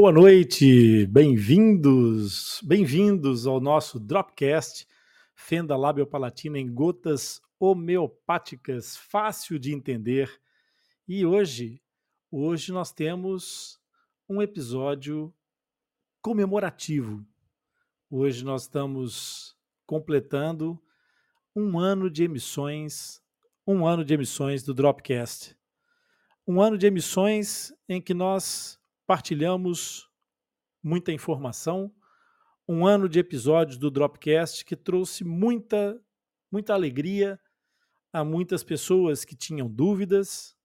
Boa noite, bem-vindos, bem-vindos ao nosso Dropcast, fenda lábio-palatina em gotas homeopáticas, fácil de entender. E hoje, hoje nós temos um episódio comemorativo. Hoje nós estamos completando um ano de emissões, um ano de emissões do Dropcast. Um ano de emissões em que nós partilhamos muita informação, um ano de episódios do Dropcast que trouxe muita, muita alegria a muitas pessoas que tinham dúvidas.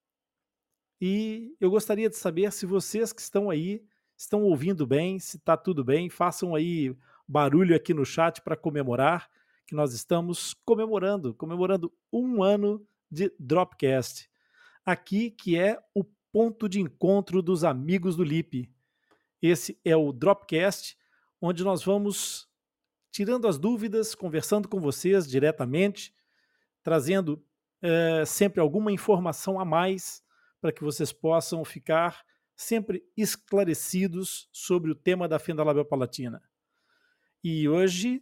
E eu gostaria de saber se vocês que estão aí estão ouvindo bem, se está tudo bem, façam aí barulho aqui no chat para comemorar que nós estamos comemorando, comemorando um ano de Dropcast. Aqui que é o ponto de encontro dos amigos do LIP. Esse é o Dropcast, onde nós vamos tirando as dúvidas, conversando com vocês diretamente, trazendo é, sempre alguma informação a mais para que vocês possam ficar sempre esclarecidos sobre o tema da fenda labial palatina. E hoje,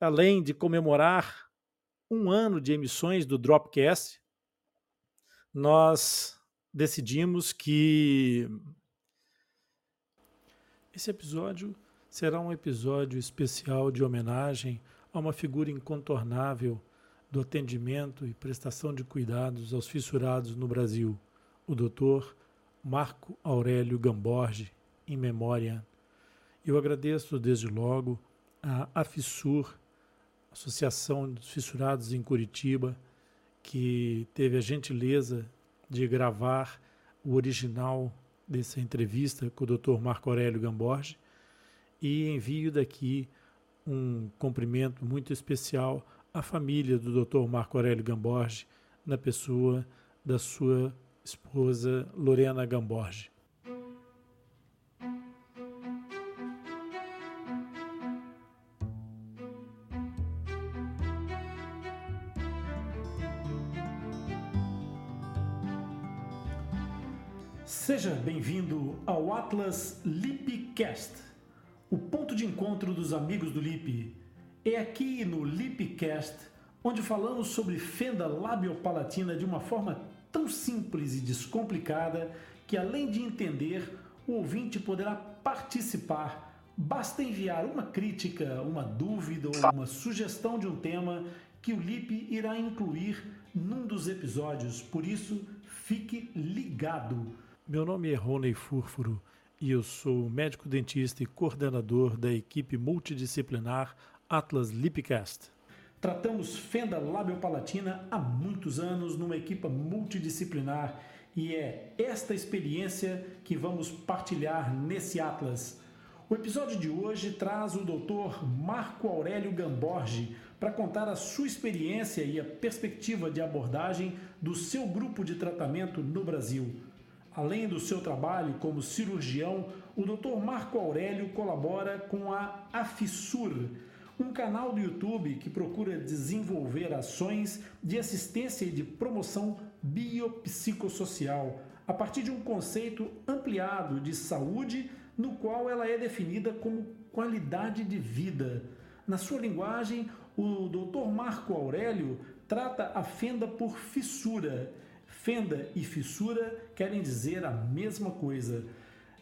além de comemorar um ano de emissões do Dropcast, nós decidimos que esse episódio será um episódio especial de homenagem a uma figura incontornável do atendimento e prestação de cuidados aos fissurados no Brasil, o Dr. Marco Aurélio Gamborge, em memória. Eu agradeço desde logo a AFISUR, Associação dos Fissurados em Curitiba, que teve a gentileza de gravar o original dessa entrevista com o Dr. Marco Aurélio Gamborge e envio daqui um cumprimento muito especial à família do Dr. Marco Aurélio Gamborge, na pessoa da sua esposa Lorena Gamborge. Seja bem-vindo ao Atlas Lipcast, o ponto de encontro dos amigos do Lip. É aqui no Lipcast onde falamos sobre fenda labiopalatina de uma forma tão simples e descomplicada que, além de entender, o ouvinte poderá participar. Basta enviar uma crítica, uma dúvida ou uma sugestão de um tema que o Lip irá incluir num dos episódios. Por isso, fique ligado. Meu nome é Rony Furfuro e eu sou médico dentista e coordenador da equipe multidisciplinar Atlas Lipcast. Tratamos fenda labiopalatina há muitos anos numa equipe multidisciplinar e é esta experiência que vamos partilhar nesse Atlas. O episódio de hoje traz o Dr. Marco Aurélio Gamborge para contar a sua experiência e a perspectiva de abordagem do seu grupo de tratamento no Brasil. Além do seu trabalho como cirurgião, o Dr. Marco Aurélio colabora com a Afissur, um canal do YouTube que procura desenvolver ações de assistência e de promoção biopsicossocial a partir de um conceito ampliado de saúde, no qual ela é definida como qualidade de vida. Na sua linguagem, o Dr. Marco Aurélio trata a fenda por fissura Fenda e fissura querem dizer a mesma coisa.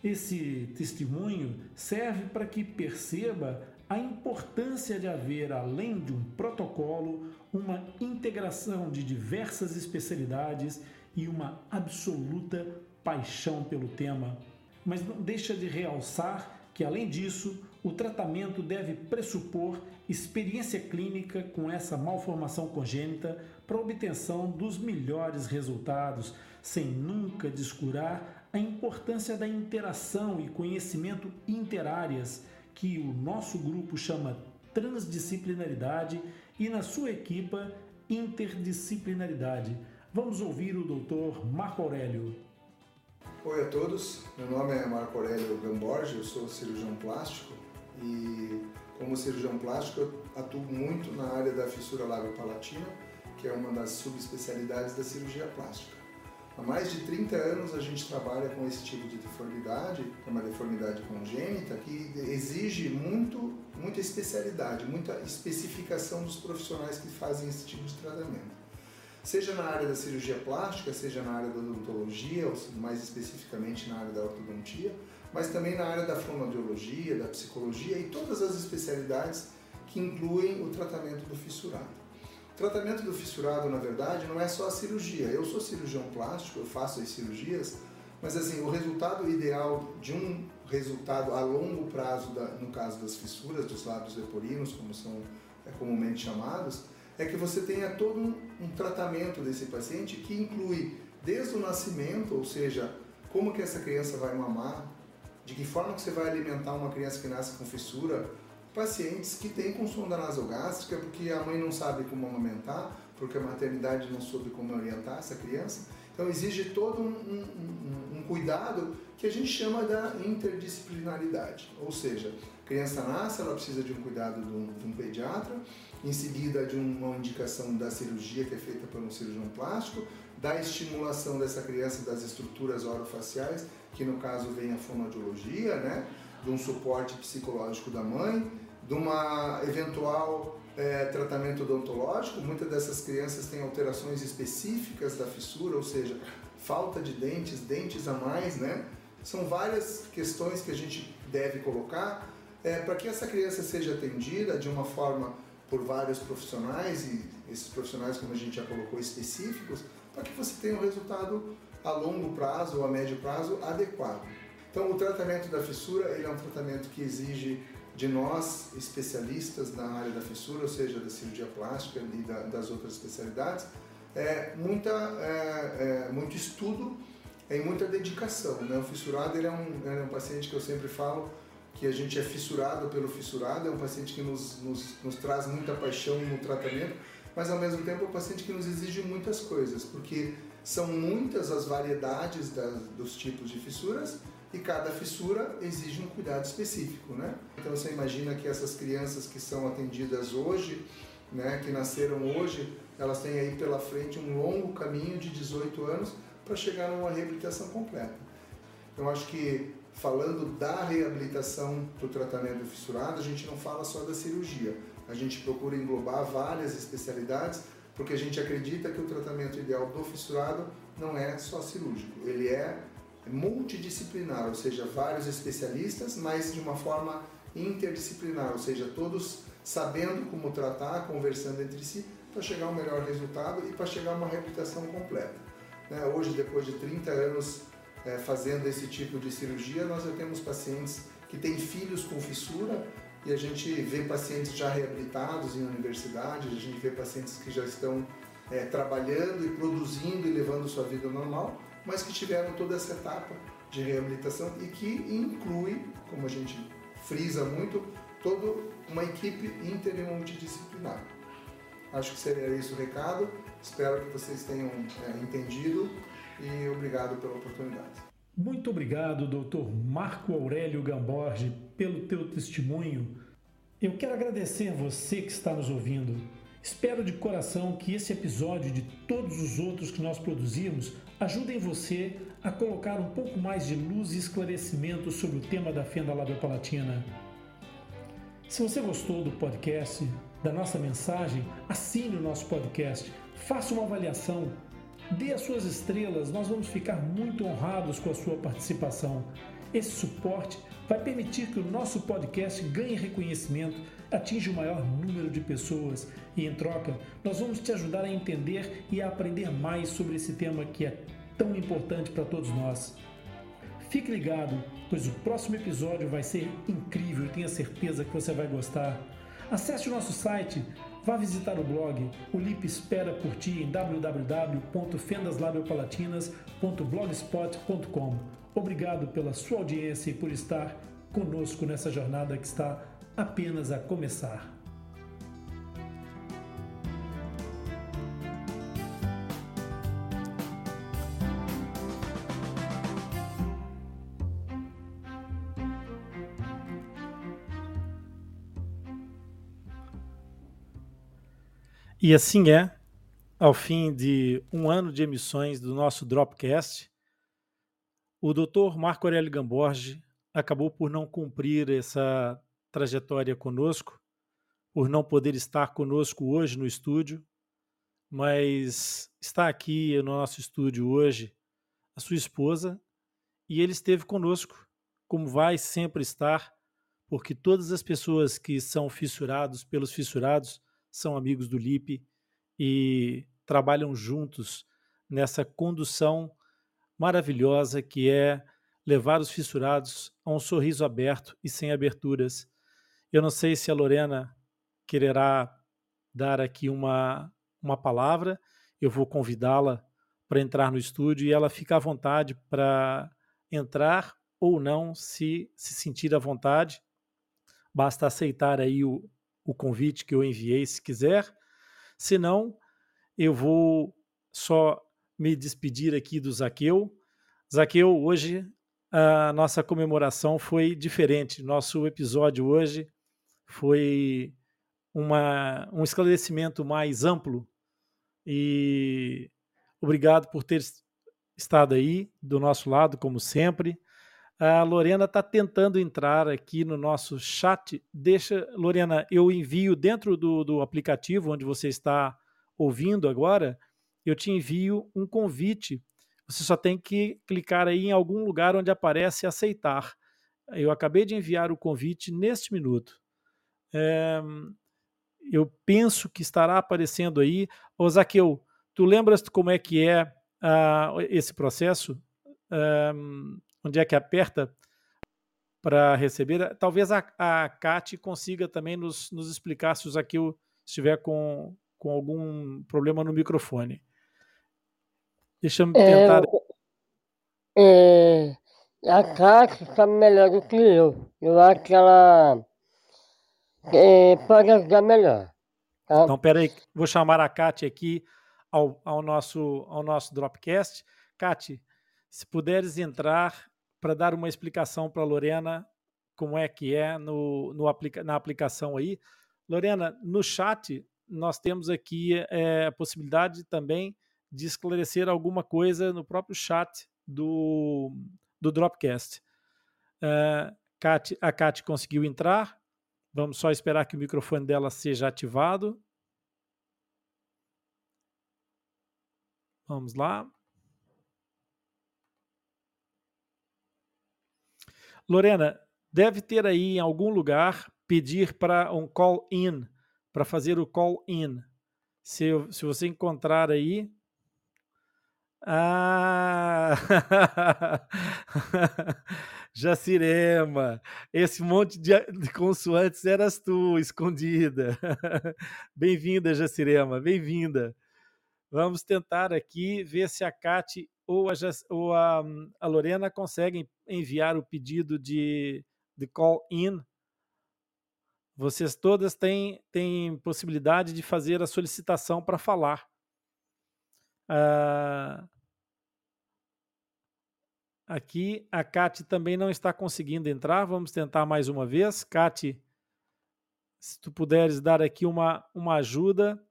Esse testemunho serve para que perceba a importância de haver, além de um protocolo, uma integração de diversas especialidades e uma absoluta paixão pelo tema. Mas não deixa de realçar que, além disso, o tratamento deve pressupor experiência clínica com essa malformação congênita para obtenção dos melhores resultados, sem nunca descurar a importância da interação e conhecimento interáreas, que o nosso grupo chama transdisciplinaridade e na sua equipa interdisciplinaridade. Vamos ouvir o Dr. Marco Aurélio. Oi a todos, meu nome é Marco Aurélio Gamborge, eu sou cirurgião plástico e como cirurgião plástico eu atuo muito na área da fissura lábio-palatina que é uma das subespecialidades da cirurgia plástica. Há mais de 30 anos a gente trabalha com esse tipo de deformidade, que é uma deformidade congênita, que exige muito, muita especialidade, muita especificação dos profissionais que fazem esse tipo de tratamento. Seja na área da cirurgia plástica, seja na área da odontologia, ou mais especificamente na área da ortodontia, mas também na área da fonoaudiologia, da psicologia e todas as especialidades que incluem o tratamento do fissurado. O tratamento do fissurado, na verdade, não é só a cirurgia. Eu sou cirurgião plástico, eu faço as cirurgias, mas assim, o resultado ideal de um resultado a longo prazo, da, no caso das fissuras dos lábios leporinos, como são é, comumente chamados, é que você tenha todo um, um tratamento desse paciente que inclui desde o nascimento, ou seja, como que essa criança vai mamar, de que forma que você vai alimentar uma criança que nasce com fissura, pacientes que têm com sonda nasogástrica porque a mãe não sabe como amamentar, porque a maternidade não soube como orientar essa criança. Então exige todo um, um, um cuidado que a gente chama da interdisciplinaridade, ou seja, a criança nasce, ela precisa de um cuidado de um, de um pediatra, em seguida de uma indicação da cirurgia que é feita por um cirurgião plástico, da estimulação dessa criança das estruturas orofaciais, que no caso vem a fonoaudiologia, né? de um suporte psicológico da mãe, de uma eventual é, tratamento odontológico. Muitas dessas crianças têm alterações específicas da fissura, ou seja, falta de dentes, dentes a mais, né? São várias questões que a gente deve colocar é, para que essa criança seja atendida de uma forma por vários profissionais, e esses profissionais, como a gente já colocou, específicos, para que você tenha um resultado a longo prazo ou a médio prazo adequado. Então, o tratamento da fissura ele é um tratamento que exige de nós, especialistas na área da fissura, ou seja, da cirurgia plástica e da, das outras especialidades, é, muita, é, é, muito estudo e muita dedicação. Né? O fissurado ele é, um, é um paciente que eu sempre falo que a gente é fissurado pelo fissurado, é um paciente que nos, nos, nos traz muita paixão no tratamento, mas ao mesmo tempo é um paciente que nos exige muitas coisas, porque são muitas as variedades dos tipos de fissuras e cada fissura exige um cuidado específico, né? Então você imagina que essas crianças que são atendidas hoje, né, que nasceram hoje, elas têm aí pela frente um longo caminho de 18 anos para chegar numa reabilitação completa. Então acho que falando da reabilitação do tratamento fissurado, a gente não fala só da cirurgia. A gente procura englobar várias especialidades, porque a gente acredita que o tratamento ideal do fissurado não é só cirúrgico, ele é multidisciplinar, ou seja, vários especialistas, mas de uma forma interdisciplinar, ou seja, todos sabendo como tratar, conversando entre si, para chegar ao melhor resultado e para chegar a uma reabilitação completa. Né? Hoje, depois de 30 anos é, fazendo esse tipo de cirurgia, nós já temos pacientes que têm filhos com fissura e a gente vê pacientes já reabilitados em universidade, a gente vê pacientes que já estão é, trabalhando e produzindo e levando sua vida normal, mas que tiveram toda essa etapa de reabilitação e que inclui, como a gente frisa muito, toda uma equipe inter e multidisciplinar. Acho que seria isso o recado. Espero que vocês tenham é, entendido e obrigado pela oportunidade. Muito obrigado, Dr. Marco Aurélio Gamborge, pelo teu testemunho. Eu quero agradecer você que está nos ouvindo. Espero de coração que esse episódio e de todos os outros que nós produzimos ajudem você a colocar um pouco mais de luz e esclarecimento sobre o tema da fenda labiopalatina. Se você gostou do podcast, da nossa mensagem, assine o nosso podcast, faça uma avaliação, dê as suas estrelas, nós vamos ficar muito honrados com a sua participação. Esse suporte vai permitir que o nosso podcast ganhe reconhecimento, atinja o maior número de pessoas e, em troca, nós vamos te ajudar a entender e a aprender mais sobre esse tema que é tão importante para todos nós. Fique ligado, pois o próximo episódio vai ser incrível e tenha certeza que você vai gostar. Acesse o nosso site, vá visitar o blog. O LIP espera por ti em www.fendaslabiopalatinas.blogspot.com. Obrigado pela sua audiência e por estar conosco nessa jornada que está apenas a começar. E assim é ao fim de um ano de emissões do nosso Dropcast, o Dr. Marco Aurélio Gamborge acabou por não cumprir essa trajetória conosco, por não poder estar conosco hoje no estúdio, mas está aqui no nosso estúdio hoje a sua esposa e ele esteve conosco, como vai sempre estar, porque todas as pessoas que são fissurados pelos fissurados são amigos do LIP e trabalham juntos nessa condução maravilhosa que é levar os fissurados a um sorriso aberto e sem aberturas. Eu não sei se a Lorena quererá dar aqui uma, uma palavra, eu vou convidá-la para entrar no estúdio e ela fica à vontade para entrar ou não, se se sentir à vontade. Basta aceitar aí o, o convite que eu enviei, se quiser. Se não, eu vou só me despedir aqui do Zaqueu. Zaqueu, hoje a nossa comemoração foi diferente. Nosso episódio hoje foi uma, um esclarecimento mais amplo e obrigado por ter estado aí do nosso lado, como sempre. A Lorena está tentando entrar aqui no nosso chat. Deixa, Lorena, eu envio dentro do, do aplicativo onde você está ouvindo agora, eu te envio um convite. Você só tem que clicar aí em algum lugar onde aparece aceitar. Eu acabei de enviar o convite neste minuto. É, eu penso que estará aparecendo aí. Ô Zaqueu, tu lembras como é que é uh, esse processo? Uh, onde é que aperta para receber? Talvez a, a Kate consiga também nos, nos explicar se o Zaqueu estiver com, com algum problema no microfone. Deixa eu é, tentar. É, a Cátia está melhor do que eu. Eu acho que ela é, pode ajudar melhor. Tá? Então, peraí, vou chamar a Kátia aqui ao, ao, nosso, ao nosso Dropcast. Kátia, se puderes entrar para dar uma explicação para Lorena como é que é no, no aplica, na aplicação aí. Lorena, no chat nós temos aqui é, a possibilidade também de esclarecer alguma coisa no próprio chat do, do Dropcast. Uh, Kat, a Kat conseguiu entrar. Vamos só esperar que o microfone dela seja ativado. Vamos lá. Lorena, deve ter aí em algum lugar pedir para um call-in para fazer o call-in. Se, se você encontrar aí. Ah! Jacirema, esse monte de, consoantes eras tu, escondida. bem-vinda, Jacirema, bem-vinda. Vamos tentar aqui ver se a Cate ou a, ou a, a Lorena conseguem enviar o pedido de, de call-in vocês todas têm, têm possibilidade de fazer a solicitação para falar. Ah, aqui a Cate também não está conseguindo entrar. Vamos tentar mais uma vez. Cate, se tu puderes dar aqui uma, uma ajuda.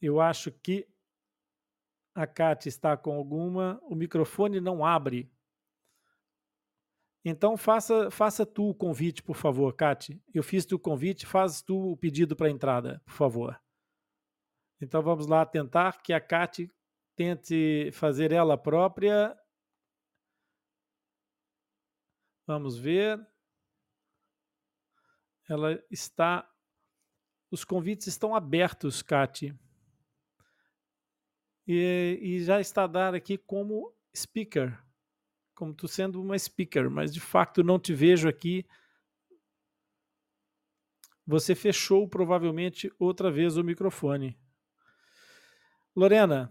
Eu acho que a Cate está com alguma. O microfone não abre. Então faça, faça tu o convite, por favor, Kate. Eu fiz tu o convite, faz tu o pedido para entrada, por favor. Então vamos lá tentar que a Kate tente fazer ela própria. Vamos ver. Ela está. Os convites estão abertos, Kate. E, e já está dado aqui como speaker como tu sendo uma speaker, mas de facto não te vejo aqui. Você fechou provavelmente outra vez o microfone. Lorena,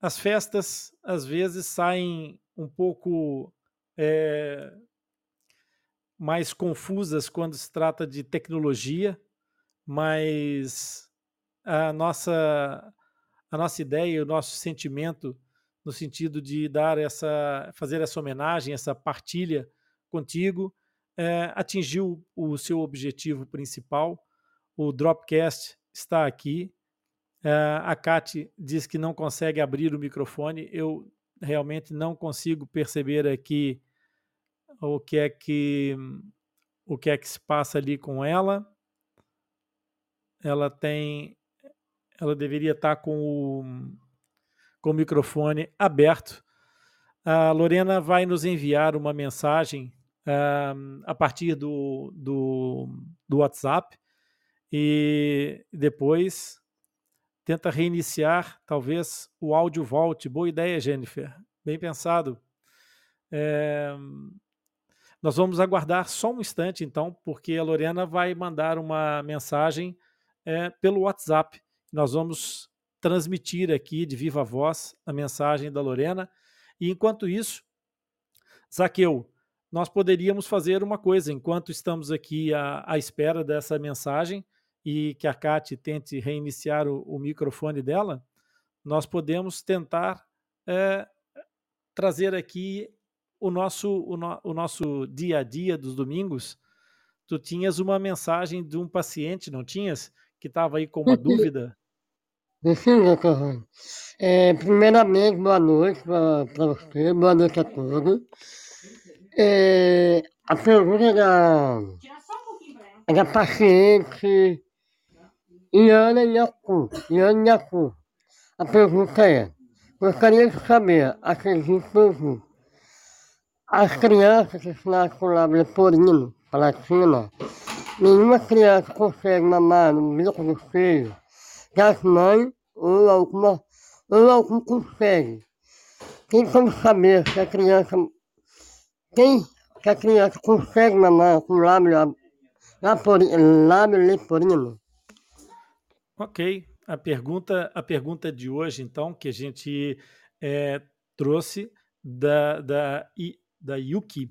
as festas às vezes saem um pouco é, mais confusas quando se trata de tecnologia, mas a nossa a nossa ideia, o nosso sentimento no sentido de dar essa, fazer essa homenagem, essa partilha contigo, é, atingiu o seu objetivo principal. o Dropcast está aqui. Uh, a Kate diz que não consegue abrir o microfone. Eu realmente não consigo perceber aqui o que é que o que é que se passa ali com ela. Ela tem ela deveria estar com o, com o microfone aberto. A Lorena vai nos enviar uma mensagem uh, a partir do, do, do WhatsApp e depois tenta reiniciar, talvez o áudio volte. Boa ideia, Jennifer. Bem pensado. É... Nós vamos aguardar só um instante, então, porque a Lorena vai mandar uma mensagem é, pelo WhatsApp. Nós vamos transmitir aqui de viva voz a mensagem da Lorena. E enquanto isso, Zaqueu, nós poderíamos fazer uma coisa enquanto estamos aqui à, à espera dessa mensagem e que a Kate tente reiniciar o, o microfone dela, nós podemos tentar é, trazer aqui o nosso, o, no, o, nosso dia a dia dos domingos. Tu tinhas uma mensagem de um paciente, não tinhas? Que estava aí com uma dúvida. Sim, doutor é, Primeiramente, boa noite para você, boa noite a todos. É, a pergunta da, da paciente Iana Yaku. A pergunta é, gostaria de saber, acredito as crianças que nascem lábio leporino, palatina, nenhuma criança consegue mamar no bico do seio das mães ou alguma, ou algum consegue. Tem como saber se a criança, tem, se a criança consegue mamar com lábio leporino? Ok. A pergunta, a pergunta de hoje, então, que a gente é, trouxe da, da, da Yuki,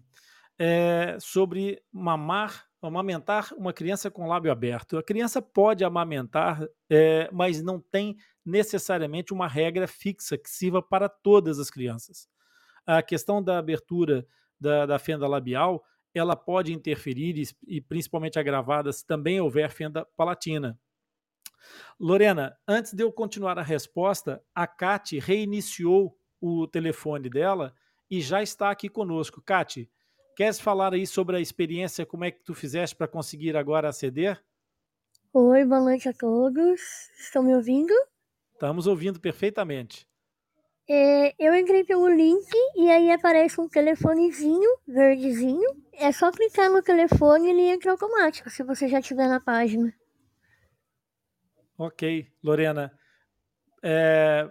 é sobre mamar, amamentar uma criança com lábio aberto. A criança pode amamentar, é, mas não tem necessariamente uma regra fixa que sirva para todas as crianças. A questão da abertura da, da fenda labial, ela pode interferir e, e principalmente agravada se também houver fenda palatina. Lorena, antes de eu continuar a resposta, a Kate reiniciou o telefone dela e já está aqui conosco. Kate, queres falar aí sobre a experiência, como é que tu fizeste para conseguir agora aceder? Oi, boa noite a todos. Estão me ouvindo? Estamos ouvindo perfeitamente. É, eu entrei pelo link e aí aparece um telefonezinho verdezinho. É só clicar no telefone e ele entra automático, se você já estiver na página. Ok, Lorena. É,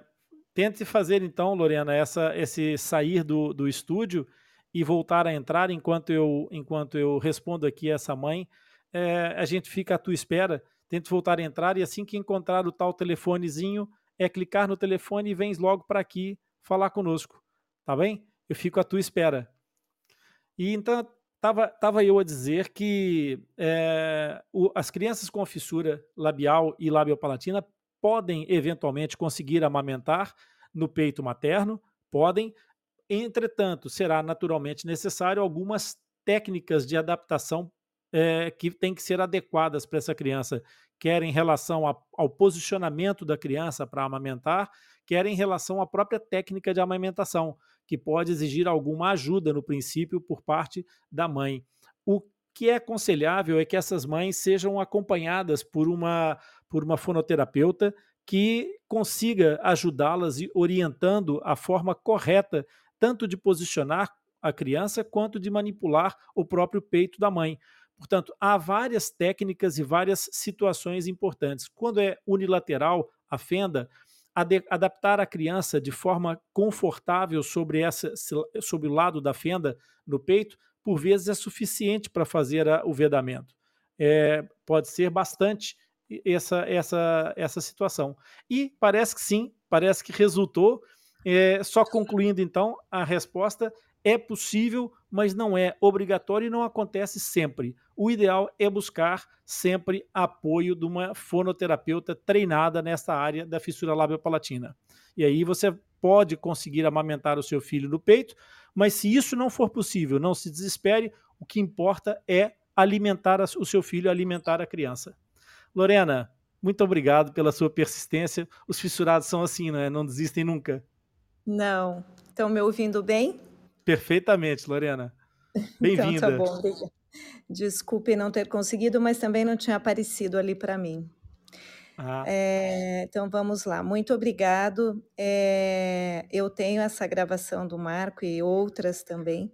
tente fazer então, Lorena, essa, esse sair do, do estúdio e voltar a entrar enquanto eu, enquanto eu respondo aqui essa mãe. É, a gente fica à tua espera. Tente voltar a entrar e assim que encontrar o tal telefonezinho, é clicar no telefone e vens logo para aqui falar conosco. Tá bem? Eu fico à tua espera. E então Estava tava eu a dizer que é, o, as crianças com fissura labial e labiopalatina podem eventualmente conseguir amamentar no peito materno, podem, entretanto, será naturalmente necessário algumas técnicas de adaptação é, que têm que ser adequadas para essa criança, quer em relação a, ao posicionamento da criança para amamentar, quer em relação à própria técnica de amamentação que pode exigir alguma ajuda no princípio por parte da mãe. O que é aconselhável é que essas mães sejam acompanhadas por uma, por uma fonoterapeuta que consiga ajudá-las e orientando a forma correta tanto de posicionar a criança quanto de manipular o próprio peito da mãe. Portanto, há várias técnicas e várias situações importantes. Quando é unilateral a fenda, adaptar a criança de forma confortável sobre, essa, sobre o lado da fenda no peito, por vezes é suficiente para fazer a, o vedamento. É, pode ser bastante essa, essa, essa situação. E parece que sim, parece que resultou. É, só concluindo então, a resposta é possível, mas não é obrigatório e não acontece sempre. O ideal é buscar sempre apoio de uma fonoterapeuta treinada nesta área da fissura labiopalatina. E aí você pode conseguir amamentar o seu filho no peito, mas se isso não for possível, não se desespere, o que importa é alimentar o seu filho, alimentar a criança. Lorena, muito obrigado pela sua persistência. Os fissurados são assim, né? Não desistem nunca. Não. Estão me ouvindo bem? Perfeitamente, Lorena. Bem-vinda. então, tá bom. Desculpe não ter conseguido, mas também não tinha aparecido ali para mim. Ah. É, então vamos lá, muito obrigado. É, eu tenho essa gravação do Marco e outras também.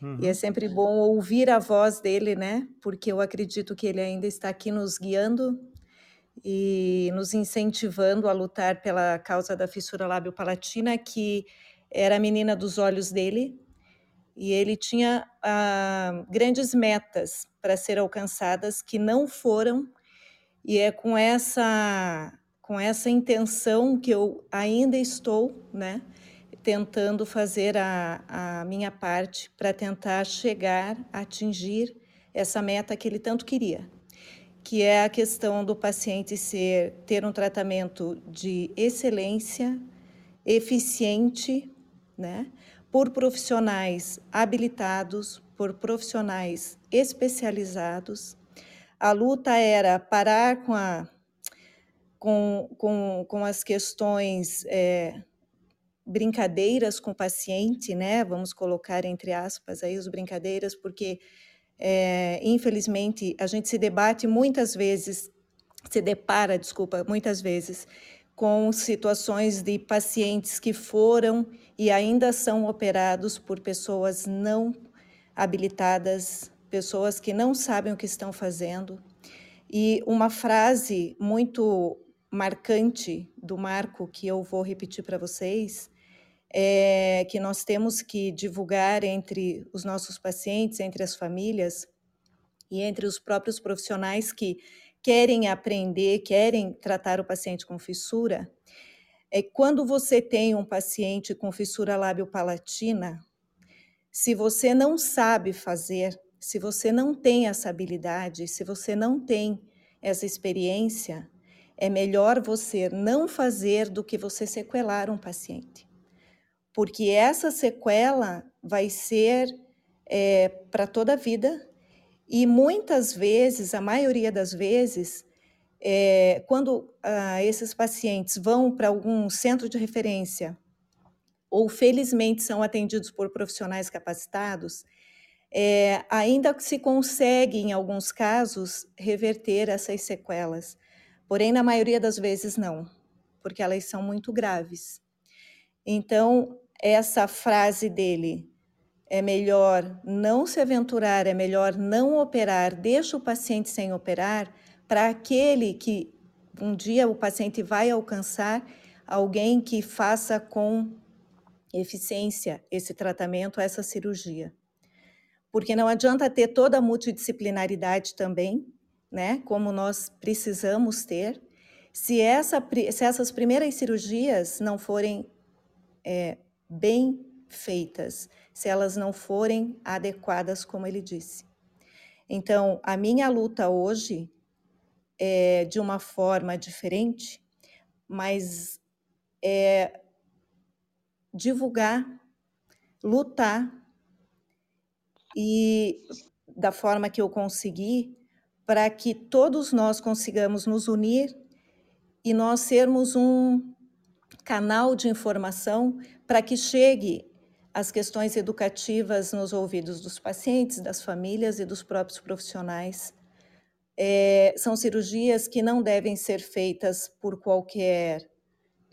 Uhum. E é uhum. sempre bom ouvir a voz dele, né? Porque eu acredito que ele ainda está aqui nos guiando e nos incentivando a lutar pela causa da fissura lábio-palatina, que era a menina dos olhos dele. E ele tinha ah, grandes metas para ser alcançadas que não foram e é com essa com essa intenção que eu ainda estou, né, tentando fazer a, a minha parte para tentar chegar, atingir essa meta que ele tanto queria, que é a questão do paciente ser ter um tratamento de excelência, eficiente, né, por profissionais habilitados, por profissionais especializados a luta era parar com, a, com, com, com as questões é, brincadeiras com o paciente, né? Vamos colocar entre aspas aí os brincadeiras, porque é, infelizmente a gente se debate muitas vezes, se depara, desculpa, muitas vezes com situações de pacientes que foram e ainda são operados por pessoas não habilitadas pessoas que não sabem o que estão fazendo. E uma frase muito marcante do Marco, que eu vou repetir para vocês, é que nós temos que divulgar entre os nossos pacientes, entre as famílias e entre os próprios profissionais que querem aprender, querem tratar o paciente com fissura, é quando você tem um paciente com fissura lábio-palatina, se você não sabe fazer, se você não tem essa habilidade, se você não tem essa experiência, é melhor você não fazer do que você sequelar um paciente. Porque essa sequela vai ser é, para toda a vida e muitas vezes, a maioria das vezes, é, quando ah, esses pacientes vão para algum centro de referência ou felizmente são atendidos por profissionais capacitados, é, ainda se consegue, em alguns casos, reverter essas sequelas, porém, na maioria das vezes, não, porque elas são muito graves. Então, essa frase dele, é melhor não se aventurar, é melhor não operar, deixa o paciente sem operar, para aquele que um dia o paciente vai alcançar alguém que faça com eficiência esse tratamento, essa cirurgia. Porque não adianta ter toda a multidisciplinaridade também, né, como nós precisamos ter, se, essa, se essas primeiras cirurgias não forem é, bem feitas, se elas não forem adequadas, como ele disse. Então, a minha luta hoje é de uma forma diferente, mas é divulgar, lutar e da forma que eu consegui, para que todos nós consigamos nos unir e nós sermos um canal de informação para que chegue as questões educativas nos ouvidos dos pacientes, das famílias e dos próprios profissionais. É, são cirurgias que não devem ser feitas por qualquer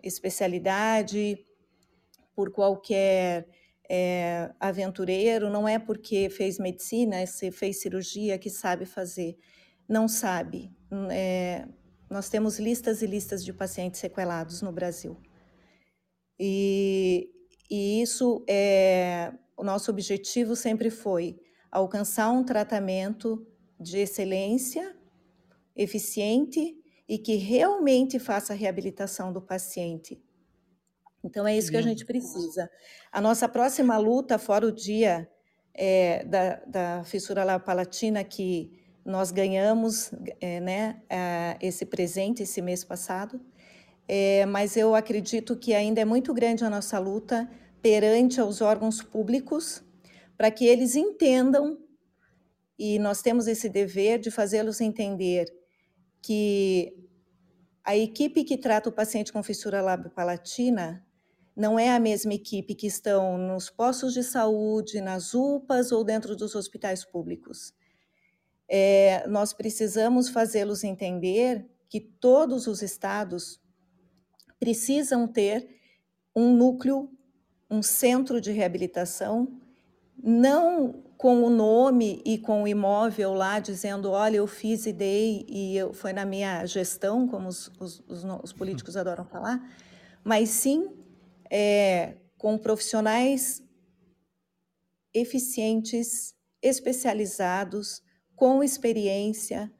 especialidade, por qualquer é, aventureiro, não é porque fez medicina, se fez cirurgia que sabe fazer. Não sabe. É, nós temos listas e listas de pacientes sequelados no Brasil. E, e isso é. O nosso objetivo sempre foi alcançar um tratamento de excelência, eficiente e que realmente faça a reabilitação do paciente então é isso que a gente precisa. A nossa próxima luta, fora o dia é, da, da fissura palatina que nós ganhamos, é, né, esse presente esse mês passado, é, mas eu acredito que ainda é muito grande a nossa luta perante os órgãos públicos para que eles entendam e nós temos esse dever de fazê-los entender que a equipe que trata o paciente com fissura lábio-palatina não é a mesma equipe que estão nos postos de saúde, nas UPAs ou dentro dos hospitais públicos. É, nós precisamos fazê-los entender que todos os estados precisam ter um núcleo, um centro de reabilitação, não com o nome e com o imóvel lá dizendo, olha, eu fiz e dei e eu, foi na minha gestão, como os, os, os, os políticos adoram falar, mas sim é, com profissionais eficientes, especializados, com experiência,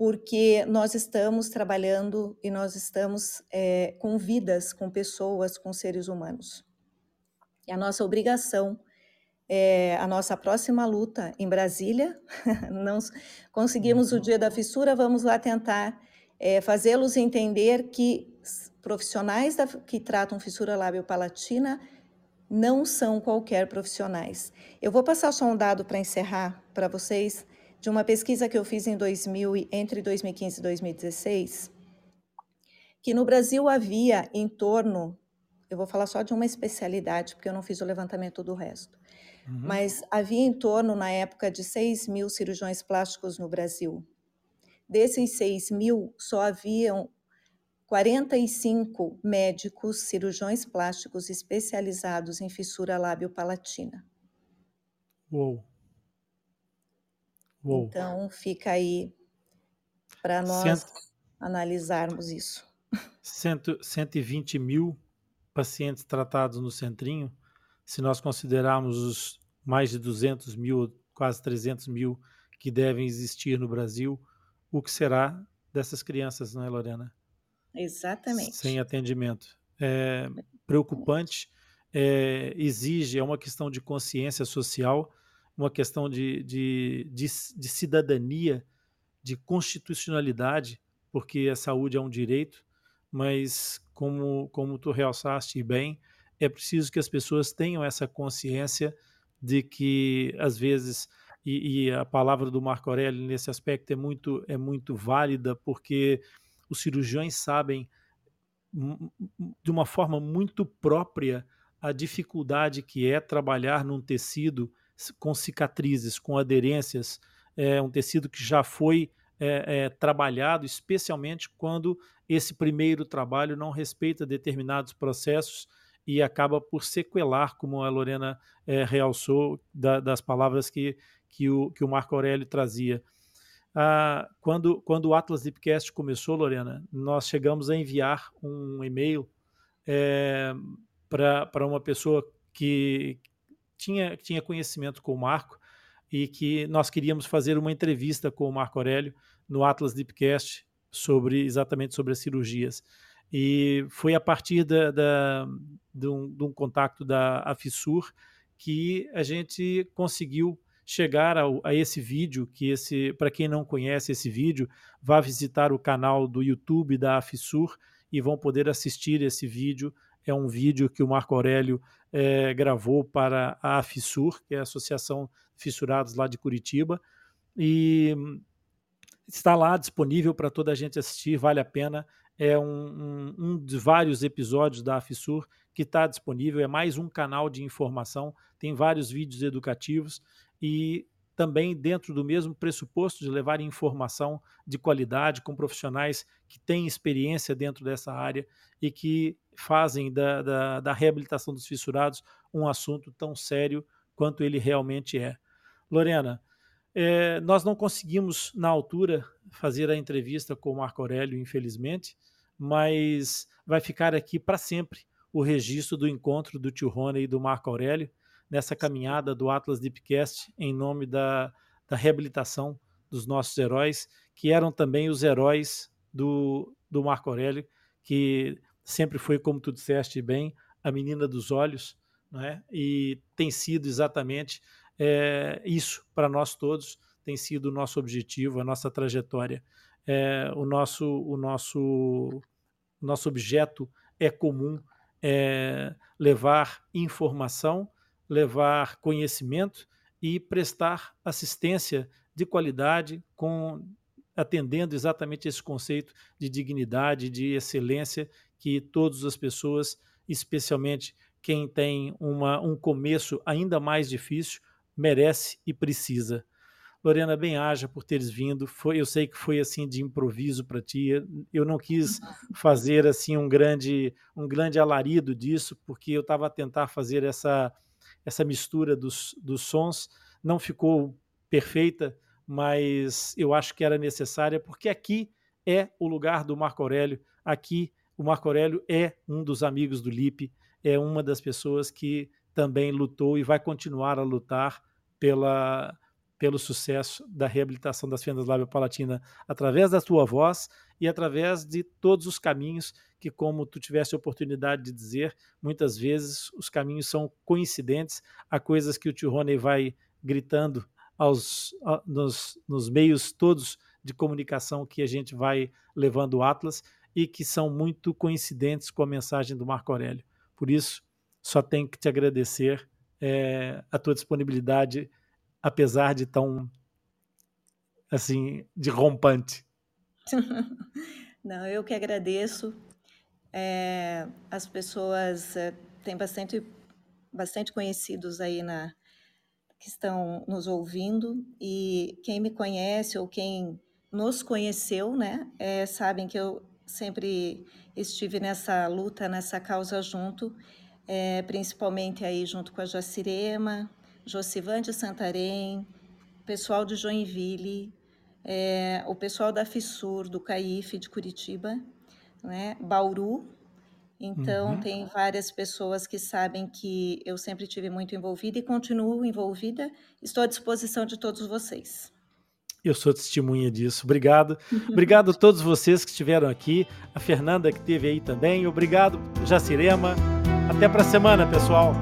porque nós estamos trabalhando e nós estamos é, com vidas, com pessoas, com seres humanos. E a nossa obrigação é, a nossa próxima luta em Brasília. Não conseguimos o uhum. dia da fissura, vamos lá tentar é, fazê-los entender que profissionais da, que tratam fissura lábio-palatina não são qualquer profissionais. Eu vou passar só um dado para encerrar para vocês de uma pesquisa que eu fiz em 2000, entre 2015 e 2016, que no Brasil havia em torno, eu vou falar só de uma especialidade, porque eu não fiz o levantamento do resto, Uhum. Mas havia em torno, na época, de 6 mil cirurgiões plásticos no Brasil. Desses 6 mil, só haviam 45 médicos cirurgiões plásticos especializados em fissura lábio-palatina. Uou. Uou. Então, fica aí para nós Cento... analisarmos isso. Cento, 120 mil pacientes tratados no centrinho, se nós considerarmos os mais de 200 mil, quase 300 mil que devem existir no Brasil, o que será dessas crianças, não é, Lorena? Exatamente. Sem atendimento. É preocupante, é, exige, é uma questão de consciência social, uma questão de, de, de, de cidadania, de constitucionalidade, porque a saúde é um direito, mas como, como tu realçaste bem, é preciso que as pessoas tenham essa consciência de que às vezes e, e, a palavra do Marco Aurélio nesse aspecto é muito é muito válida porque os cirurgiões sabem de uma forma muito própria a dificuldade que é trabalhar num tecido com cicatrizes, com aderências, é um tecido que já foi é, é, trabalhado, especialmente quando esse primeiro trabalho não respeita determinados processos e acaba por sequelar, como a Lorena é, realçou da, das palavras que, que, o, que o Marco Aurélio trazia. Ah, quando, quando o Atlas Deepcast começou, Lorena, nós chegamos a enviar um e-mail é, para uma pessoa que tinha, tinha conhecimento com o Marco e que nós queríamos fazer uma entrevista com o Marco Aurélio no Atlas Deepcast sobre exatamente sobre as cirurgias. E foi a partir da, da, de, um, de um contato da Afissur que a gente conseguiu chegar ao, a esse vídeo, que esse, para quem não conhece esse vídeo, vá visitar o canal do YouTube da Afissur e vão poder assistir esse vídeo. É um vídeo que o Marco Aurélio é, gravou para a Afissur, que é a Associação Fissurados lá de Curitiba, e está lá disponível para toda a gente assistir, vale a pena. É um, um, um de vários episódios da Afissur que está disponível, é mais um canal de informação, tem vários vídeos educativos e também dentro do mesmo pressuposto de levar informação de qualidade com profissionais que têm experiência dentro dessa área e que fazem da, da, da reabilitação dos fissurados um assunto tão sério quanto ele realmente é. Lorena, é, nós não conseguimos, na altura, fazer a entrevista com o Marco Aurélio, infelizmente, mas vai ficar aqui para sempre o registro do encontro do tio Rony e do Marco Aurélio nessa caminhada do Atlas Deepcast em nome da, da reabilitação dos nossos heróis, que eram também os heróis do, do Marco Aurélio, que sempre foi, como tu disseste bem, a menina dos olhos, é? e tem sido exatamente é, isso para nós todos, tem sido o nosso objetivo, a nossa trajetória. É, o nosso o nosso nosso objeto é comum, é levar informação, levar conhecimento e prestar assistência de qualidade com atendendo exatamente esse conceito de dignidade, de excelência que todas as pessoas, especialmente quem tem uma, um começo ainda mais difícil, merece e precisa. Lorena, bem haja por teres vindo. Foi, eu sei que foi assim de improviso para ti. Eu não quis fazer assim um grande um grande alarido disso, porque eu estava a tentar fazer essa essa mistura dos, dos sons. Não ficou perfeita, mas eu acho que era necessária, porque aqui é o lugar do Marco Aurélio. Aqui o Marco Aurélio é um dos amigos do Lipe, é uma das pessoas que também lutou e vai continuar a lutar pela pelo sucesso da reabilitação das fendas lábio-palatina através da tua voz e através de todos os caminhos que, como tu tivesse a oportunidade de dizer, muitas vezes os caminhos são coincidentes a coisas que o tio Rony vai gritando aos, nos, nos meios todos de comunicação que a gente vai levando o Atlas e que são muito coincidentes com a mensagem do Marco Aurélio. Por isso, só tenho que te agradecer é, a tua disponibilidade apesar de tão assim de rompante. Não, eu que agradeço. É, as pessoas é, têm bastante, bastante conhecidos aí na que estão nos ouvindo e quem me conhece ou quem nos conheceu, né, é, sabem que eu sempre estive nessa luta, nessa causa junto, é, principalmente aí junto com a Jacirema, Josivan de Santarém, pessoal de Joinville, é, o pessoal da FISUR, do CAIF de Curitiba, né, Bauru. Então, uhum. tem várias pessoas que sabem que eu sempre tive muito envolvida e continuo envolvida. Estou à disposição de todos vocês. Eu sou testemunha disso. Obrigado. Obrigado a todos vocês que estiveram aqui. A Fernanda que esteve aí também. Obrigado, Jacirema. Até para a semana, pessoal.